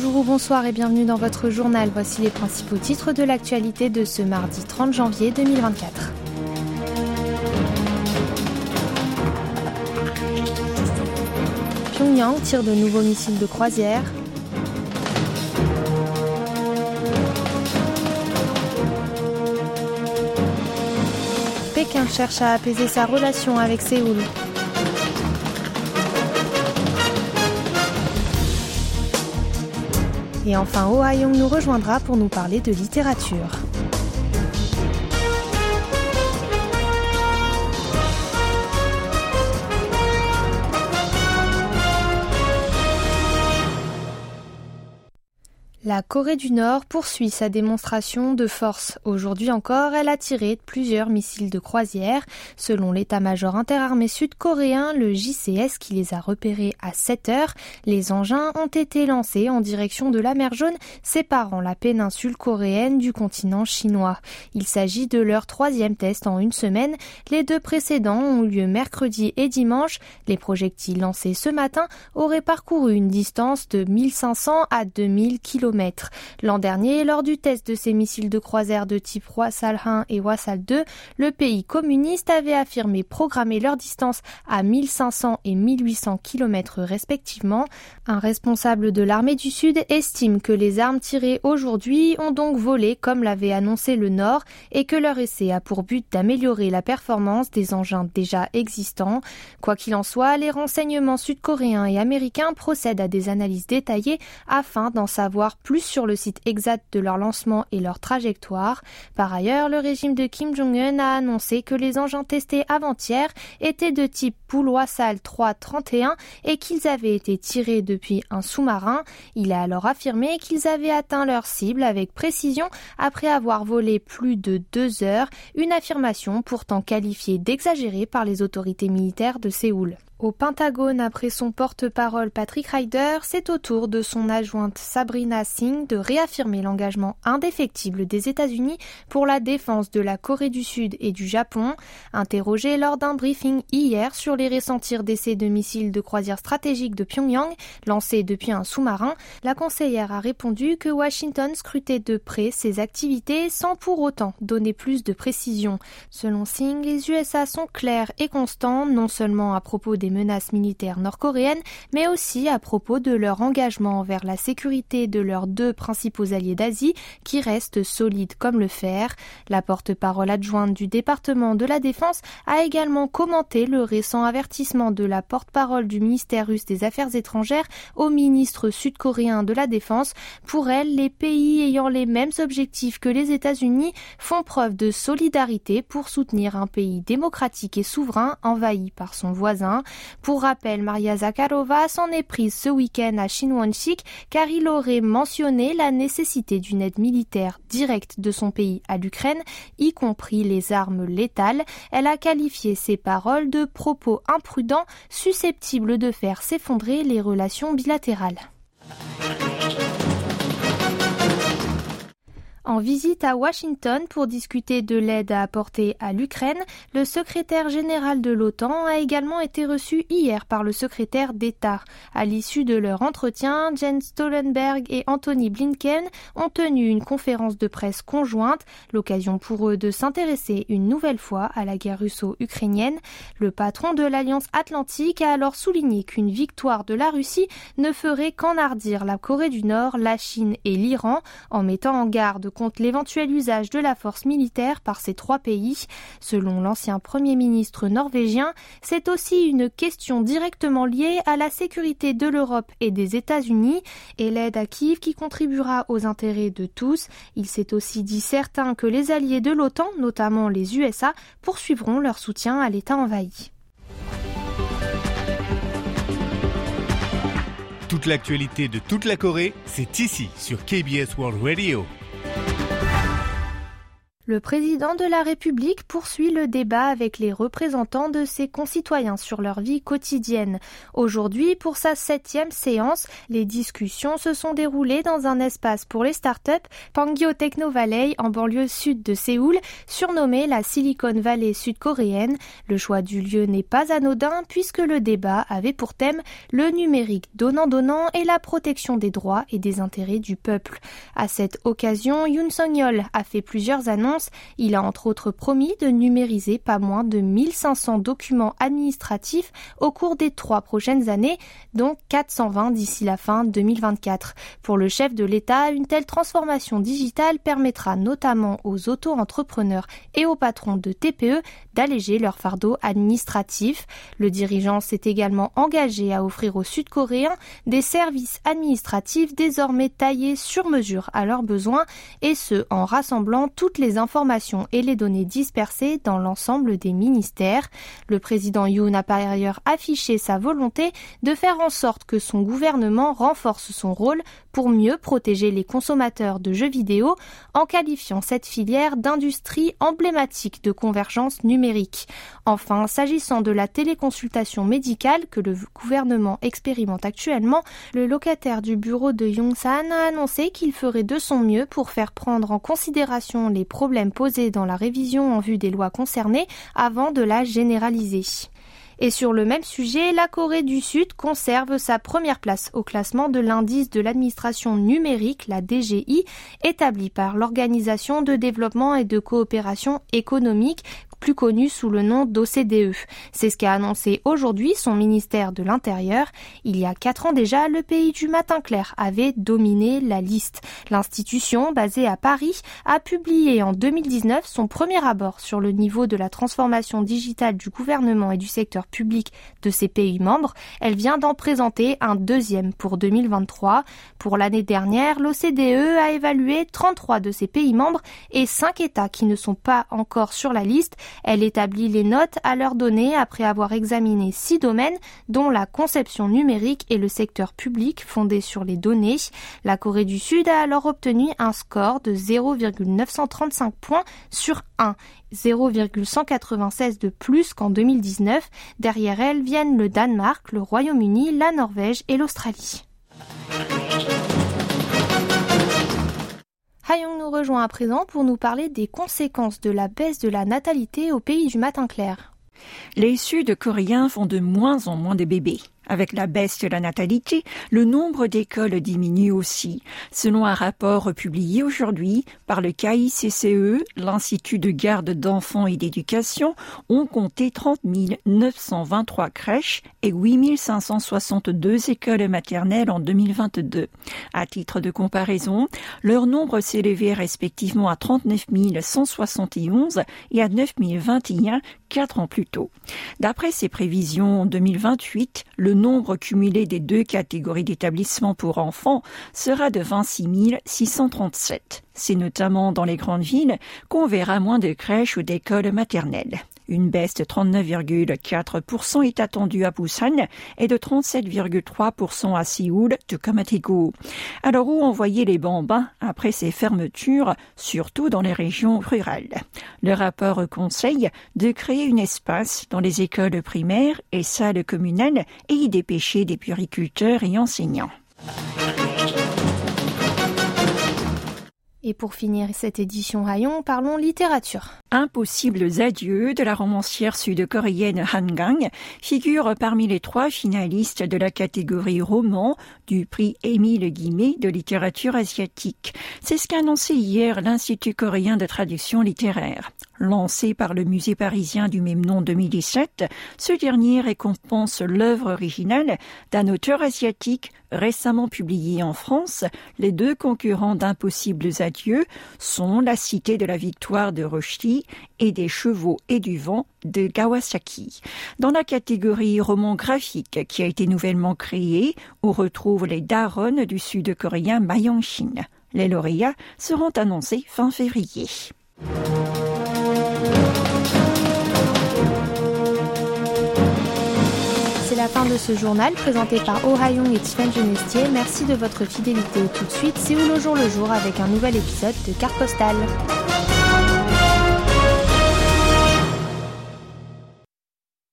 bonjour ou bonsoir et bienvenue dans votre journal. Voici les principaux titres de l'actualité de ce mardi 30 janvier 2024. Pyongyang tire de nouveaux missiles de croisière. Pékin cherche à apaiser sa relation avec Séoul. Et enfin, Oh nous rejoindra pour nous parler de littérature. La Corée du Nord poursuit sa démonstration de force. Aujourd'hui encore, elle a tiré plusieurs missiles de croisière. Selon l'état-major interarmé sud-coréen, le JCS qui les a repérés à 7 heures, les engins ont été lancés en direction de la mer Jaune, séparant la péninsule coréenne du continent chinois. Il s'agit de leur troisième test en une semaine. Les deux précédents ont eu lieu mercredi et dimanche. Les projectiles lancés ce matin auraient parcouru une distance de 1500 à 2000 km L'an dernier, lors du test de ces missiles de croisière de type Hwasal 1 et Hwasal 2, le pays communiste avait affirmé programmer leur distance à 1500 et 1800 km respectivement. Un responsable de l'armée du Sud estime que les armes tirées aujourd'hui ont donc volé comme l'avait annoncé le Nord et que leur essai a pour but d'améliorer la performance des engins déjà existants. Quoi qu'il en soit, les renseignements sud-coréens et américains procèdent à des analyses détaillées afin d'en savoir plus sur le site exact de leur lancement et leur trajectoire. Par ailleurs, le régime de Kim Jong-un a annoncé que les engins testés avant-hier étaient de type Pouloisal 331 et qu'ils avaient été tirés depuis un sous-marin. Il a alors affirmé qu'ils avaient atteint leur cible avec précision après avoir volé plus de deux heures, une affirmation pourtant qualifiée d'exagérée par les autorités militaires de Séoul. Au Pentagone, après son porte-parole Patrick Ryder, c'est au tour de son adjointe Sabrina Singh de réaffirmer l'engagement indéfectible des États-Unis pour la défense de la Corée du Sud et du Japon. Interrogée lors d'un briefing hier sur les récents tirs d'essais de missiles de croisière stratégique de Pyongyang lancés depuis un sous-marin, la conseillère a répondu que Washington scrutait de près ses activités sans pour autant donner plus de précision. Selon Singh, les USA sont clairs et constants non seulement à propos des menaces militaires nord-coréennes, mais aussi à propos de leur engagement envers la sécurité de leurs deux principaux alliés d'Asie, qui restent solides comme le fer. La porte-parole adjointe du département de la Défense a également commenté le récent avertissement de la porte-parole du ministère russe des Affaires étrangères au ministre sud-coréen de la Défense. Pour elle, les pays ayant les mêmes objectifs que les États-Unis font preuve de solidarité pour soutenir un pays démocratique et souverain envahi par son voisin. Pour rappel, Maria Zakharova s'en est prise ce week-end à Shinwonshik car il aurait mentionné la nécessité d'une aide militaire directe de son pays à l'Ukraine, y compris les armes létales. Elle a qualifié ces paroles de propos imprudents susceptibles de faire s'effondrer les relations bilatérales. En visite à Washington pour discuter de l'aide à apporter à l'Ukraine, le secrétaire général de l'OTAN a également été reçu hier par le secrétaire d'État. À l'issue de leur entretien, Jens Stoltenberg et Anthony Blinken ont tenu une conférence de presse conjointe, l'occasion pour eux de s'intéresser une nouvelle fois à la guerre russo-ukrainienne. Le patron de l'Alliance Atlantique a alors souligné qu'une victoire de la Russie ne ferait qu'enhardir la Corée du Nord, la Chine et l'Iran, en mettant en garde contre l'éventuel usage de la force militaire par ces trois pays. Selon l'ancien Premier ministre norvégien, c'est aussi une question directement liée à la sécurité de l'Europe et des États-Unis et l'aide à Kiev qui contribuera aux intérêts de tous. Il s'est aussi dit certain que les alliés de l'OTAN, notamment les USA, poursuivront leur soutien à l'État envahi. Toute l'actualité de toute la Corée, c'est ici sur KBS World Radio. Le président de la République poursuit le débat avec les représentants de ses concitoyens sur leur vie quotidienne. Aujourd'hui, pour sa septième séance, les discussions se sont déroulées dans un espace pour les startups, Pangyo Techno Valley, en banlieue sud de Séoul, surnommé la Silicon Valley sud-coréenne. Le choix du lieu n'est pas anodin puisque le débat avait pour thème le numérique donnant-donnant et la protection des droits et des intérêts du peuple. À cette occasion, Yoon Song-yeol a fait plusieurs annonces il a entre autres promis de numériser pas moins de 1500 documents administratifs au cours des trois prochaines années, dont 420 d'ici la fin 2024. Pour le chef de l'État, une telle transformation digitale permettra notamment aux auto-entrepreneurs et aux patrons de TPE d'alléger leur fardeau administratif. Le dirigeant s'est également engagé à offrir aux Sud-Coréens des services administratifs désormais taillés sur mesure à leurs besoins et ce en rassemblant toutes les informations et les données dispersées dans l'ensemble des ministères. Le président Yoon a par ailleurs affiché sa volonté de faire en sorte que son gouvernement renforce son rôle pour mieux protéger les consommateurs de jeux vidéo en qualifiant cette filière d'industrie emblématique de convergence numérique. Enfin, s'agissant de la téléconsultation médicale que le gouvernement expérimente actuellement, le locataire du bureau de Yongsan a annoncé qu'il ferait de son mieux pour faire prendre en considération les problèmes posés dans la révision en vue des lois concernées avant de la généraliser. Et sur le même sujet, la Corée du Sud conserve sa première place au classement de l'indice de l'administration numérique, la DGI, établi par l'Organisation de développement et de coopération économique plus connu sous le nom d'OCDE. C'est ce qu'a annoncé aujourd'hui son ministère de l'Intérieur. Il y a quatre ans déjà, le pays du matin clair avait dominé la liste. L'institution, basée à Paris, a publié en 2019 son premier abord sur le niveau de la transformation digitale du gouvernement et du secteur public de ses pays membres. Elle vient d'en présenter un deuxième pour 2023. Pour l'année dernière, l'OCDE a évalué 33 de ses pays membres et 5 États qui ne sont pas encore sur la liste elle établit les notes à leur donner après avoir examiné six domaines, dont la conception numérique et le secteur public fondé sur les données. La Corée du Sud a alors obtenu un score de 0,935 points sur 1, 0,196 de plus qu'en 2019. Derrière elle viennent le Danemark, le Royaume-Uni, la Norvège et l'Australie. Hayong nous rejoint à présent pour nous parler des conséquences de la baisse de la natalité au pays du matin clair. Les Sud-Coréens font de moins en moins de bébés. Avec la baisse de la natalité, le nombre d'écoles diminue aussi. Selon un rapport publié aujourd'hui par le KICCE, l'Institut de garde d'enfants et d'éducation, on comptait 30 923 crèches et 8 562 écoles maternelles en 2022. À titre de comparaison, leur nombre s'élevait respectivement à 39 171 et à 9 021 quatre ans plus tôt. D'après ces prévisions, en 2028, le nombre cumulé des deux catégories d'établissements pour enfants sera de 26 637. C'est notamment dans les grandes villes qu'on verra moins de crèches ou d'écoles maternelles. Une baisse de 39,4% est attendue à Busan et de 37,3% à Séoul, tout comme. Alors où envoyer les bambins après ces fermetures, surtout dans les régions rurales? Le rapport conseille de créer un espace dans les écoles primaires et salles communales et y dépêcher des puriculteurs et enseignants. Et pour finir cette édition Rayon, parlons littérature. Impossibles adieux de la romancière sud-coréenne Han Gang figure parmi les trois finalistes de la catégorie roman du prix Émile Guimet de littérature asiatique. C'est ce qu'a annoncé hier l'Institut coréen de traduction littéraire. Lancé par le musée parisien du même nom 2017, ce dernier récompense l'œuvre originale d'un auteur asiatique récemment publié en France. Les deux concurrents d'Impossibles adieux sont La Cité de la Victoire de Rushdie et Des chevaux et du vent de Kawasaki. Dans la catégorie roman graphique qui a été nouvellement créée, on retrouve les Daron du sud-coréen Mayong-shin. Les lauréats seront annoncés fin février. Ce journal présenté par Young et Tiffany Genestier. Merci de votre fidélité. Tout de suite, Séoul au jour le jour avec un nouvel épisode de Carte Postale.